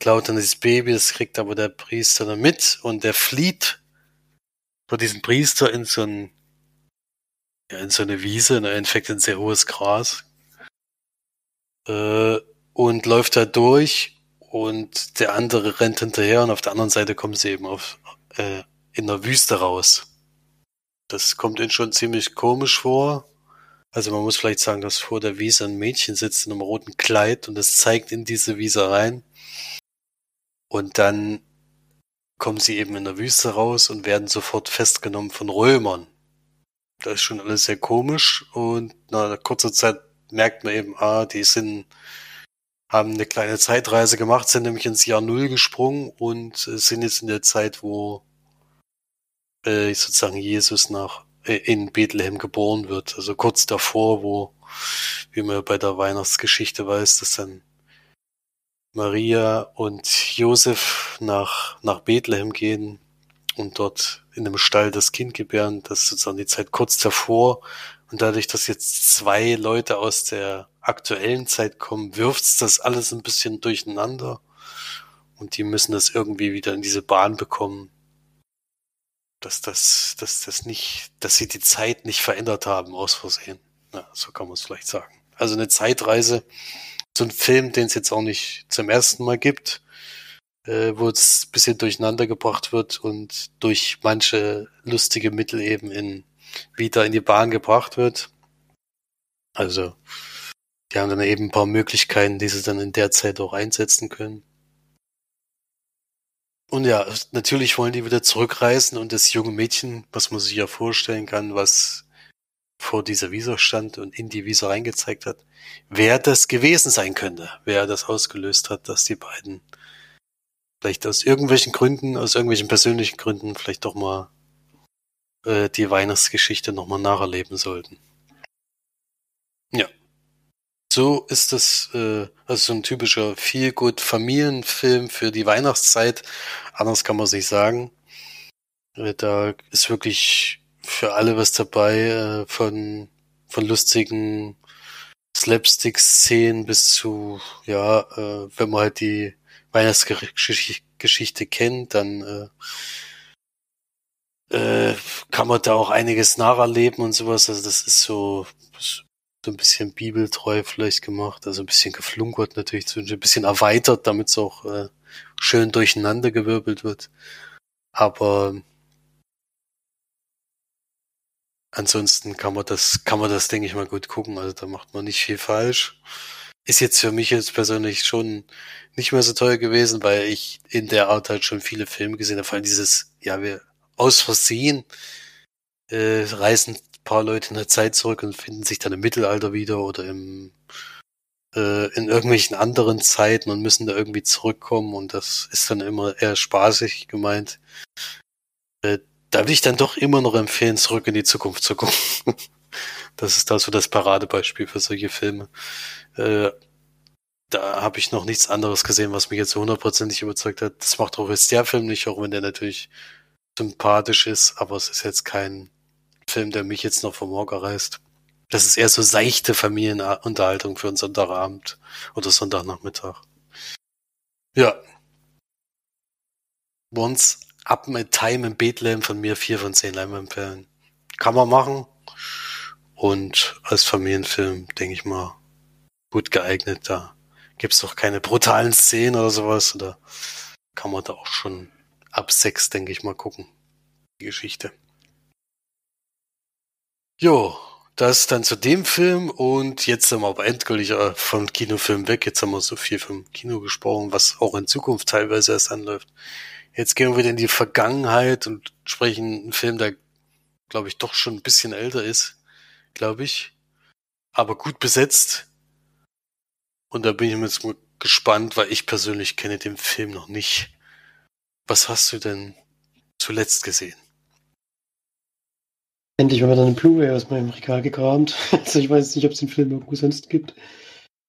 Klaut dann dieses Baby, das kriegt aber der Priester dann mit und der flieht vor diesem Priester in so ein, ja, in so eine Wiese, in Endeffekt ein sehr hohes Gras. Äh, und läuft da durch und der andere rennt hinterher und auf der anderen Seite kommen sie eben auf, äh, in der Wüste raus. Das kommt ihnen schon ziemlich komisch vor. Also man muss vielleicht sagen, dass vor der Wiese ein Mädchen sitzt in einem roten Kleid und es zeigt in diese Wiese rein. Und dann kommen sie eben in der Wüste raus und werden sofort festgenommen von Römern. Das ist schon alles sehr komisch und nach kurzer Zeit merkt man eben, ah, die sind haben eine kleine Zeitreise gemacht, sind nämlich ins Jahr Null gesprungen und sind jetzt in der Zeit, wo äh, sozusagen Jesus nach äh, in Bethlehem geboren wird. Also kurz davor, wo, wie man bei der Weihnachtsgeschichte weiß, dass dann Maria und Josef nach, nach Bethlehem gehen und dort in einem Stall das Kind gebären. Das ist sozusagen die Zeit kurz davor. Und dadurch, dass jetzt zwei Leute aus der aktuellen Zeit kommen, wirft's das alles ein bisschen durcheinander. Und die müssen das irgendwie wieder in diese Bahn bekommen. Dass das, dass das nicht, dass sie die Zeit nicht verändert haben aus Versehen. Ja, so kann man es vielleicht sagen. Also eine Zeitreise, so ein Film, den es jetzt auch nicht zum ersten Mal gibt. Äh, wo es ein bisschen durcheinander gebracht wird und durch manche lustige Mittel eben in, wieder in die Bahn gebracht wird. Also, die haben dann eben ein paar Möglichkeiten, die sie dann in der Zeit auch einsetzen können. Und ja, natürlich wollen die wieder zurückreisen und das junge Mädchen, was man sich ja vorstellen kann, was vor dieser Visa stand und in die Visa reingezeigt hat, wer das gewesen sein könnte, wer das ausgelöst hat, dass die beiden vielleicht aus irgendwelchen Gründen, aus irgendwelchen persönlichen Gründen vielleicht doch mal äh, die Weihnachtsgeschichte nochmal nacherleben sollten. Ja. So ist das äh, also so ein typischer feel good Familienfilm für die Weihnachtszeit. Anders kann man sich sagen. Äh, da ist wirklich für alle was dabei, äh, von, von lustigen Slapstick-Szenen bis zu, ja, äh, wenn man halt die Weihnachtsgeschichte kennt, dann äh, äh, kann man da auch einiges nacherleben und sowas. Also das ist so, so ein bisschen bibeltreu vielleicht gemacht, also ein bisschen geflunkert natürlich, ein bisschen erweitert, damit es auch äh, schön durcheinander gewirbelt wird. Aber ansonsten kann man das, kann man das, denke ich mal, gut gucken. Also da macht man nicht viel falsch ist jetzt für mich jetzt persönlich schon nicht mehr so teuer gewesen, weil ich in der Art halt schon viele Filme gesehen habe. Vor allem dieses, ja, wir aus Versehen äh, reisen paar Leute in der Zeit zurück und finden sich dann im Mittelalter wieder oder im äh, in irgendwelchen anderen Zeiten und müssen da irgendwie zurückkommen und das ist dann immer eher spaßig gemeint. Äh, da will ich dann doch immer noch empfehlen, zurück in die Zukunft zu gucken. *laughs* das ist da so das Paradebeispiel für solche Filme. Äh, da habe ich noch nichts anderes gesehen, was mich jetzt so hundertprozentig überzeugt hat. Das macht auch jetzt der Film nicht, auch wenn der natürlich sympathisch ist, aber es ist jetzt kein Film, der mich jetzt noch vom Morgen reißt. Das ist eher so seichte Familienunterhaltung für einen Sonntagabend oder Sonntagnachmittag. Ja. Once Up a Time in Bethlehem von mir vier von zehn Leinwandperlen. Kann man machen. Und als Familienfilm, denke ich mal, gut geeignet. Da gibt's doch keine brutalen Szenen oder sowas. Oder kann man da auch schon ab sechs, denke ich mal, gucken. Die Geschichte. Jo, das dann zu dem Film und jetzt sind wir aber endgültig äh, vom Kinofilm weg. Jetzt haben wir so viel vom Kino gesprochen, was auch in Zukunft teilweise erst anläuft. Jetzt gehen wir wieder in die Vergangenheit und sprechen einen Film, der, glaube ich, doch schon ein bisschen älter ist, glaube ich, aber gut besetzt. Und da bin ich jetzt mal gespannt, weil ich persönlich kenne den Film noch nicht. Was hast du denn zuletzt gesehen? Endlich haben wir dann eine Blu-ray aus meinem Regal gekramt. *laughs* Also ich weiß nicht, ob es den Film irgendwo sonst gibt.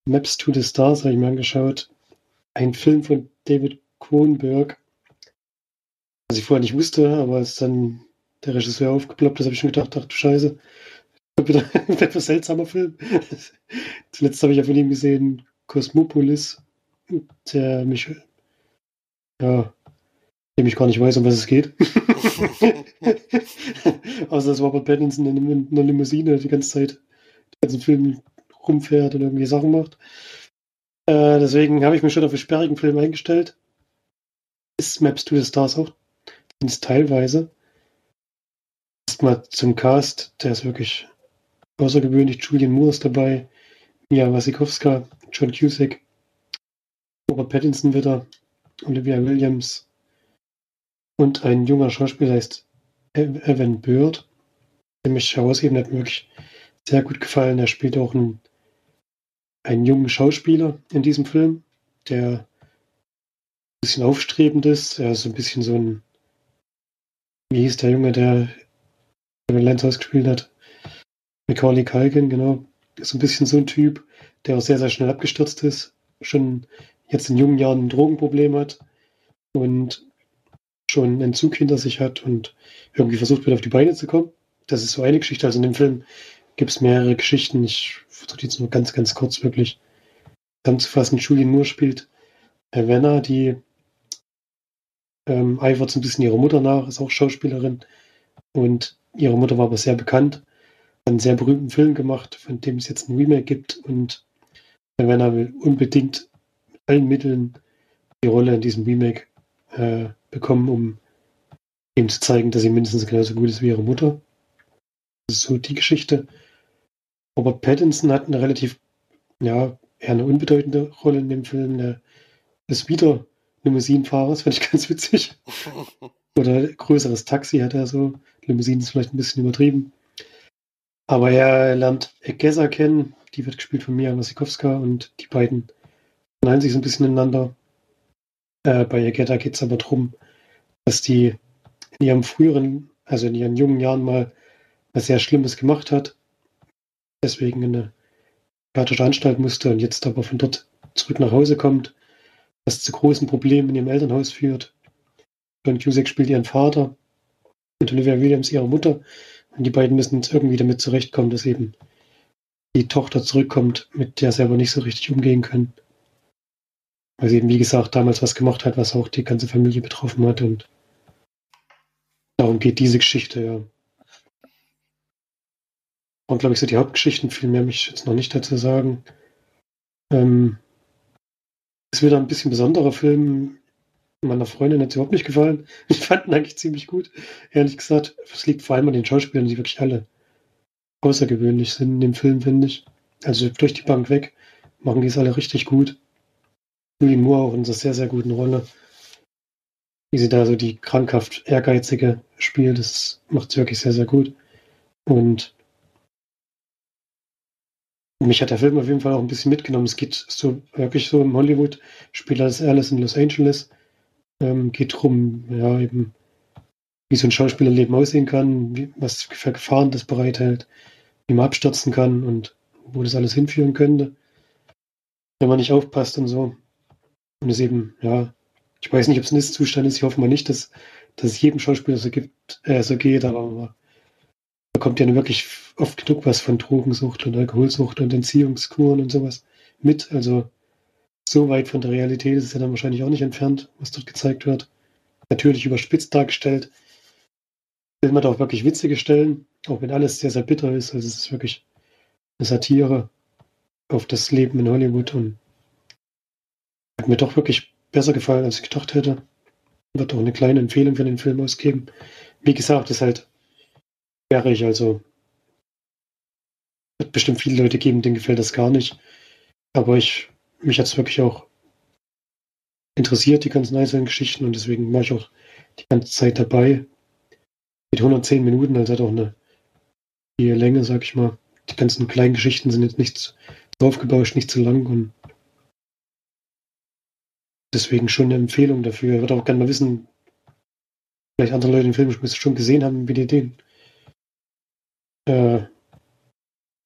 Maps to the Stars habe ich mir angeschaut. Ein Film von David Kronberg. Was ich vorher nicht wusste, aber als dann der Regisseur aufgeploppt ist, habe ich schon gedacht, ach du Scheiße. *laughs* Wieder ein seltsamer Film. *laughs* Zuletzt habe ich ja von ihm gesehen Cosmopolis, der mich, ja, dem ich gar nicht weiß, um was es geht. *laughs* Außer dass Robert Pattinson in einer Limousine die ganze Zeit den ganzen Film rumfährt und irgendwie Sachen macht. Äh, deswegen habe ich mich schon auf einen sperrigen Film eingestellt. Ist Maps to the Stars auch, zumindest teilweise. Erstmal zum Cast, der ist wirklich außergewöhnlich. Julian Moore ist dabei, Mia Wasikowska, John Cusack, Robert Pattinson wieder, Olivia Williams und ein junger Schauspieler heißt Evan Bird, der mich herausheben hat wirklich sehr gut gefallen. Er spielt auch einen, einen jungen Schauspieler in diesem Film, der ein bisschen aufstrebend ist. Er ist so ein bisschen so ein, wie hieß der Junge, der Kevin Lanzhaus gespielt hat? Macaulay Culkin, genau. Ist ein bisschen so ein Typ, der auch sehr, sehr schnell abgestürzt ist, schon jetzt in jungen Jahren ein Drogenproblem hat und schon einen Entzug hinter sich hat und irgendwie versucht wird, auf die Beine zu kommen. Das ist so eine Geschichte. Also in dem Film gibt es mehrere Geschichten. Ich versuche jetzt nur ganz, ganz kurz wirklich zusammenzufassen. Julian Moore spielt Havana, die ähm, eifert so ein bisschen ihrer Mutter nach, ist auch Schauspielerin und ihre Mutter war aber sehr bekannt einen sehr berühmten Film gemacht, von dem es jetzt ein Remake gibt. Und Werner will unbedingt mit allen Mitteln die Rolle in diesem Remake äh, bekommen, um ihm zu zeigen, dass sie mindestens genauso gut ist wie ihre Mutter. Das ist so die Geschichte. Robert Pattinson hat eine relativ, ja, eher eine unbedeutende Rolle in dem Film. Der ist wieder Limousinenfahrer, das *laughs* fand ich ganz witzig. *laughs* Oder größeres Taxi hat er so. Limousinen ist vielleicht ein bisschen übertrieben. Aber er lernt Egeza kennen, die wird gespielt von Mia Wasikowska und die beiden verneinen sich so ein bisschen ineinander. Äh, bei Egeza geht es aber darum, dass die in ihrem früheren, also in ihren jungen Jahren mal was sehr Schlimmes gemacht hat. Deswegen in eine psychiatrische Anstalt musste und jetzt aber von dort zurück nach Hause kommt, was zu großen Problemen in ihrem Elternhaus führt. John Cusack spielt ihren Vater und Olivia Williams ihre Mutter. Und die beiden müssen jetzt irgendwie damit zurechtkommen, dass eben die Tochter zurückkommt, mit der sie aber nicht so richtig umgehen können. Weil sie eben, wie gesagt, damals was gemacht hat, was auch die ganze Familie betroffen hat. Und darum geht diese Geschichte, ja. Und glaube ich, so die Hauptgeschichten, viel mehr mich jetzt noch nicht dazu sagen. Ähm, ist wieder ein bisschen besonderer Film. Meiner Freundin hat es überhaupt nicht gefallen. Ich fand ihn eigentlich ziemlich gut. Ehrlich gesagt, es liegt vor allem an den Schauspielern, die wirklich alle außergewöhnlich sind in dem Film, finde ich. Also durch die Bank weg machen die es alle richtig gut. Julie Moore auch in einer sehr, sehr guten Rolle. Wie sie da so die krankhaft ehrgeizige spielt, das macht sie wirklich sehr, sehr gut. Und mich hat der Film auf jeden Fall auch ein bisschen mitgenommen. Es geht so wirklich so im Hollywood, spielt als Alice in Los Angeles. Ähm, geht darum, ja, eben, wie so ein Schauspielerleben aussehen kann, wie, was für Gefahren das bereithält, wie man abstürzen kann und wo das alles hinführen könnte, wenn man nicht aufpasst und so. Und es eben, ja, ich weiß nicht, ob es ein Ist-Zustand ist, ich hoffe mal nicht, dass, dass es jedem Schauspieler so, gibt, äh, so geht, aber da kommt ja wirklich oft genug was von Drogensucht und Alkoholsucht und Entziehungskuren und sowas mit. Also so weit von der Realität ist es ja dann wahrscheinlich auch nicht entfernt, was dort gezeigt wird. Natürlich überspitzt dargestellt. Will man da auch wirklich witzige Stellen, auch wenn alles sehr, sehr bitter ist. Also es ist wirklich eine Satire auf das Leben in Hollywood und hat mir doch wirklich besser gefallen, als ich gedacht hätte. Wird auch eine kleine Empfehlung für den Film ausgeben. Wie gesagt, ist halt sperrig, also wird bestimmt viele Leute geben, denen gefällt das gar nicht. Aber ich, mich hat es wirklich auch interessiert, die ganzen einzelnen Geschichten, und deswegen war ich auch die ganze Zeit dabei. Mit 110 Minuten, also hat auch eine die Länge, sag ich mal. Die ganzen kleinen Geschichten sind jetzt nicht zu aufgebauscht, nicht zu lang und deswegen schon eine Empfehlung dafür. Ich würde auch gerne mal wissen, vielleicht andere Leute den Film schon gesehen haben, wie die den äh,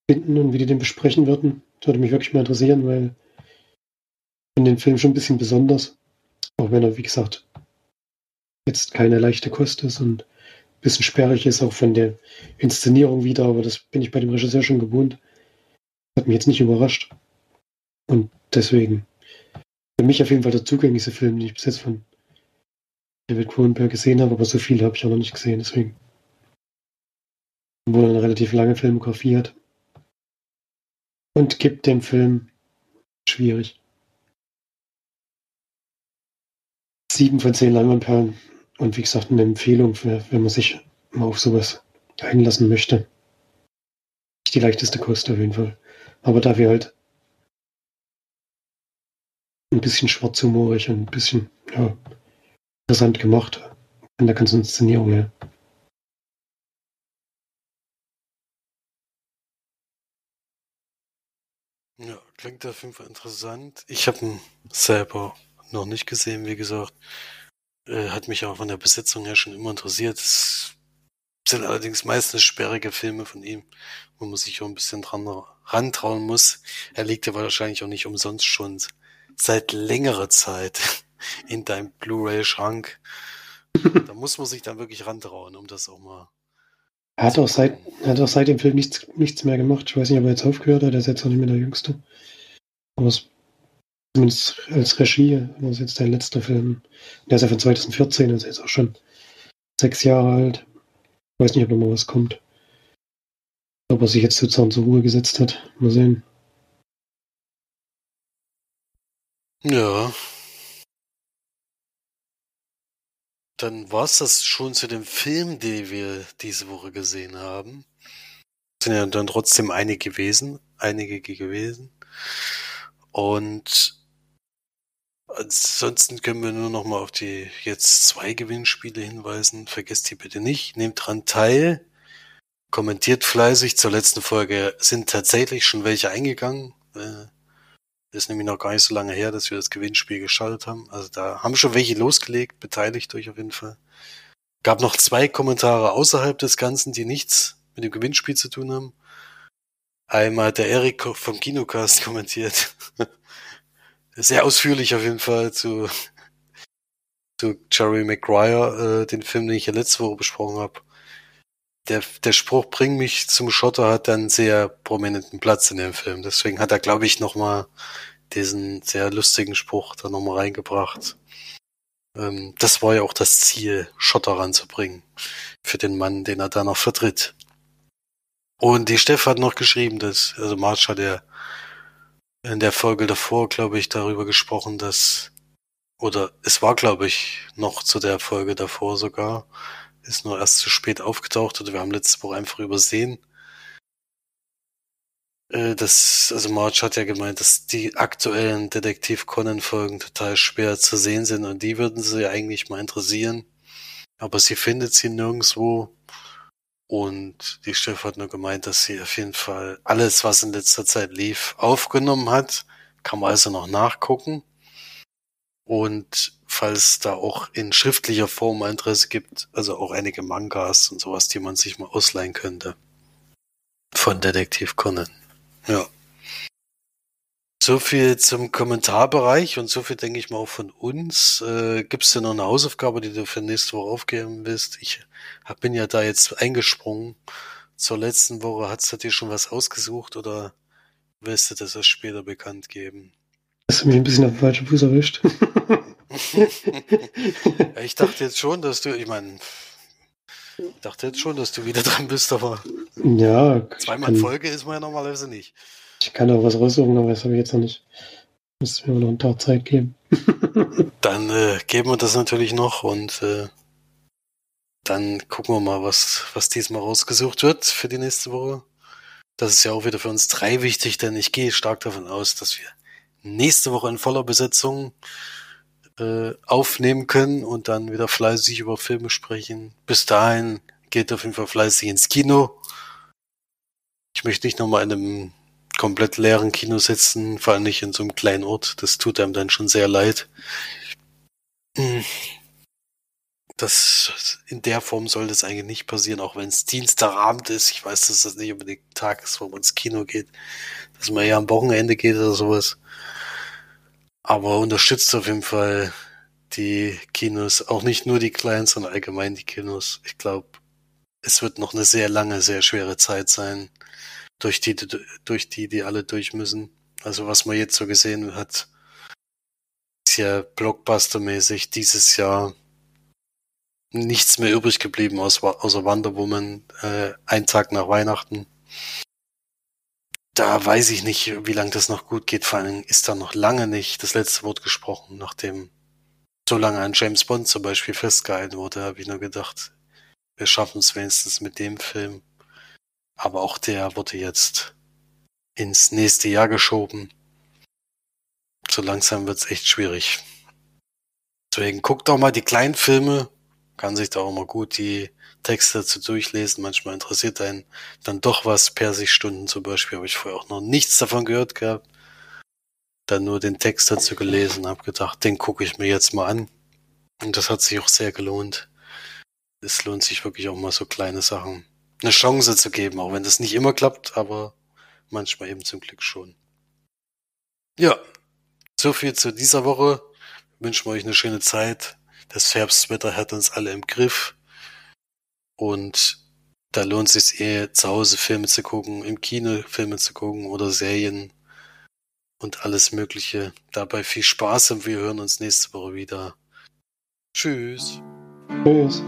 finden und wie die den besprechen würden. Das würde mich wirklich mal interessieren, weil finde den Film schon ein bisschen besonders. Auch wenn er, wie gesagt, jetzt keine leichte Kost ist und ein bisschen sperrig ist, auch von der Inszenierung wieder, aber das bin ich bei dem Regisseur schon gewohnt. Hat mich jetzt nicht überrascht. Und deswegen für mich auf jeden Fall der zugänglichste Film, den ich bis jetzt von David Cronenberg gesehen habe, aber so viele habe ich auch noch nicht gesehen, deswegen. Obwohl er eine relativ lange Filmografie hat und gibt dem Film schwierig. Sieben von zehn Leinwandperlen. Und wie gesagt, eine Empfehlung, für, wenn man sich mal auf sowas einlassen möchte. Nicht die leichteste Kost auf jeden Fall. Aber dafür halt ein bisschen schwarzhumorig und ein bisschen ja, interessant gemacht in der ganzen Inszenierung her. Ja, klingt auf jeden Fall interessant. Ich habe ihn selber noch nicht gesehen, wie gesagt. Äh, hat mich auch von der Besetzung her schon immer interessiert. Es sind allerdings meistens sperrige Filme von ihm, wo man sich auch ein bisschen dran rantrauen muss. Er liegt ja wahrscheinlich auch nicht umsonst schon seit längerer Zeit *laughs* in deinem Blu-ray-Schrank. da muss man sich dann wirklich rantrauen, um das auch mal er hat auch seit, er hat auch seit dem Film nichts, nichts mehr gemacht. Ich weiß nicht, ob er jetzt aufgehört hat. Er ist jetzt auch nicht mehr der Jüngste. Aber es, zumindest als Regie war es jetzt der letzte Film. Der ist ja von 2014, also jetzt auch schon sechs Jahre alt. Ich weiß nicht, ob noch mal was kommt. Ob er sich jetzt sozusagen zur Ruhe gesetzt hat. Mal sehen. Ja. dann war es das schon zu dem Film, den wir diese Woche gesehen haben. Sind ja dann trotzdem einige gewesen, einige gewesen. Und ansonsten können wir nur noch mal auf die jetzt zwei Gewinnspiele hinweisen. Vergesst die bitte nicht. Nehmt dran teil. Kommentiert fleißig. Zur letzten Folge sind tatsächlich schon welche eingegangen. Äh, ist nämlich noch gar nicht so lange her, dass wir das Gewinnspiel geschaltet haben. Also da haben schon welche losgelegt, beteiligt euch auf jeden Fall. Gab noch zwei Kommentare außerhalb des Ganzen, die nichts mit dem Gewinnspiel zu tun haben. Einmal hat der Erik vom Kinocast kommentiert. *laughs* Sehr ausführlich auf jeden Fall zu, *laughs* zu Jerry Maguire, äh, den Film, den ich ja letzte Woche besprochen habe. Der, der Spruch Bring mich zum Schotter hat dann sehr prominenten Platz in dem Film. Deswegen hat er, glaube ich, nochmal diesen sehr lustigen Spruch da nochmal reingebracht. Ähm, das war ja auch das Ziel, Schotter ranzubringen für den Mann, den er da noch vertritt. Und die Steff hat noch geschrieben, dass, also March hat ja in der Folge davor, glaube ich, darüber gesprochen, dass, oder es war, glaube ich, noch zu der Folge davor sogar, ist nur erst zu spät aufgetaucht oder wir haben letzte Woche einfach übersehen. Äh, das, also March hat ja gemeint, dass die aktuellen Detektiv Conan Folgen total schwer zu sehen sind und die würden sie ja eigentlich mal interessieren. Aber sie findet sie nirgendwo. Und die Steff hat nur gemeint, dass sie auf jeden Fall alles, was in letzter Zeit lief, aufgenommen hat. Kann man also noch nachgucken. Und falls da auch in schriftlicher Form Interesse gibt, also auch einige Mangas und sowas, die man sich mal ausleihen könnte. Von Detektiv Conan. Ja. So viel zum Kommentarbereich und so viel denke ich mal auch von uns. Äh, Gibt es denn noch eine Hausaufgabe, die du für nächste Woche aufgeben willst? Ich hab, bin ja da jetzt eingesprungen. Zur letzten Woche hast du dir schon was ausgesucht oder willst du das erst später bekannt geben? Hast du mich ein bisschen auf den falschen Fuß erwischt? *laughs* ich dachte jetzt schon, dass du, ich meine, ich dachte jetzt schon, dass du wieder dran bist, aber ja, zweimal in Folge ist man ja normalerweise nicht. Ich kann auch was raussuchen, aber das habe ich jetzt noch nicht. Müsste mir noch einen Tag Zeit geben. *laughs* dann äh, geben wir das natürlich noch und äh, dann gucken wir mal, was, was diesmal rausgesucht wird für die nächste Woche. Das ist ja auch wieder für uns drei wichtig, denn ich gehe stark davon aus, dass wir nächste Woche in voller Besetzung äh, aufnehmen können und dann wieder fleißig über Filme sprechen. Bis dahin geht auf jeden Fall fleißig ins Kino. Ich möchte nicht nochmal in einem komplett leeren Kino sitzen, vor allem nicht in so einem kleinen Ort. Das tut einem dann schon sehr leid. Hm. Das, in der Form soll das eigentlich nicht passieren, auch wenn es Dienstagabend ist. Ich weiß, dass das nicht unbedingt ein Tag ist, wo man ins Kino geht, dass man ja am Wochenende geht oder sowas. Aber unterstützt auf jeden Fall die Kinos, auch nicht nur die kleinen, sondern allgemein die Kinos. Ich glaube, es wird noch eine sehr lange, sehr schwere Zeit sein, durch die, durch die, die alle durch müssen. Also was man jetzt so gesehen hat, ist ja Blockbuster-mäßig dieses Jahr nichts mehr übrig geblieben außer Wonder Woman, äh, ein Tag nach Weihnachten. Da weiß ich nicht, wie lange das noch gut geht. Vor allem ist da noch lange nicht das letzte Wort gesprochen, nachdem so lange an James Bond zum Beispiel festgehalten wurde, habe ich nur gedacht, wir schaffen es wenigstens mit dem Film. Aber auch der wurde jetzt ins nächste Jahr geschoben. So langsam wird's echt schwierig. Deswegen guckt doch mal die kleinen Filme, kann sich da auch mal gut die Texte dazu durchlesen. Manchmal interessiert einen dann doch was. Persigstunden zum Beispiel habe ich vorher auch noch nichts davon gehört gehabt. Dann nur den Text dazu gelesen, habe gedacht, den gucke ich mir jetzt mal an. Und das hat sich auch sehr gelohnt. Es lohnt sich wirklich auch mal so kleine Sachen eine Chance zu geben, auch wenn das nicht immer klappt, aber manchmal eben zum Glück schon. Ja, so viel zu dieser Woche. Wünschen wir euch eine schöne Zeit. Das Herbstwetter hat uns alle im Griff. Und da lohnt es sich eh, zu Hause Filme zu gucken, im Kino Filme zu gucken oder Serien und alles Mögliche. Dabei viel Spaß und wir hören uns nächste Woche wieder. Tschüss. Tschüss.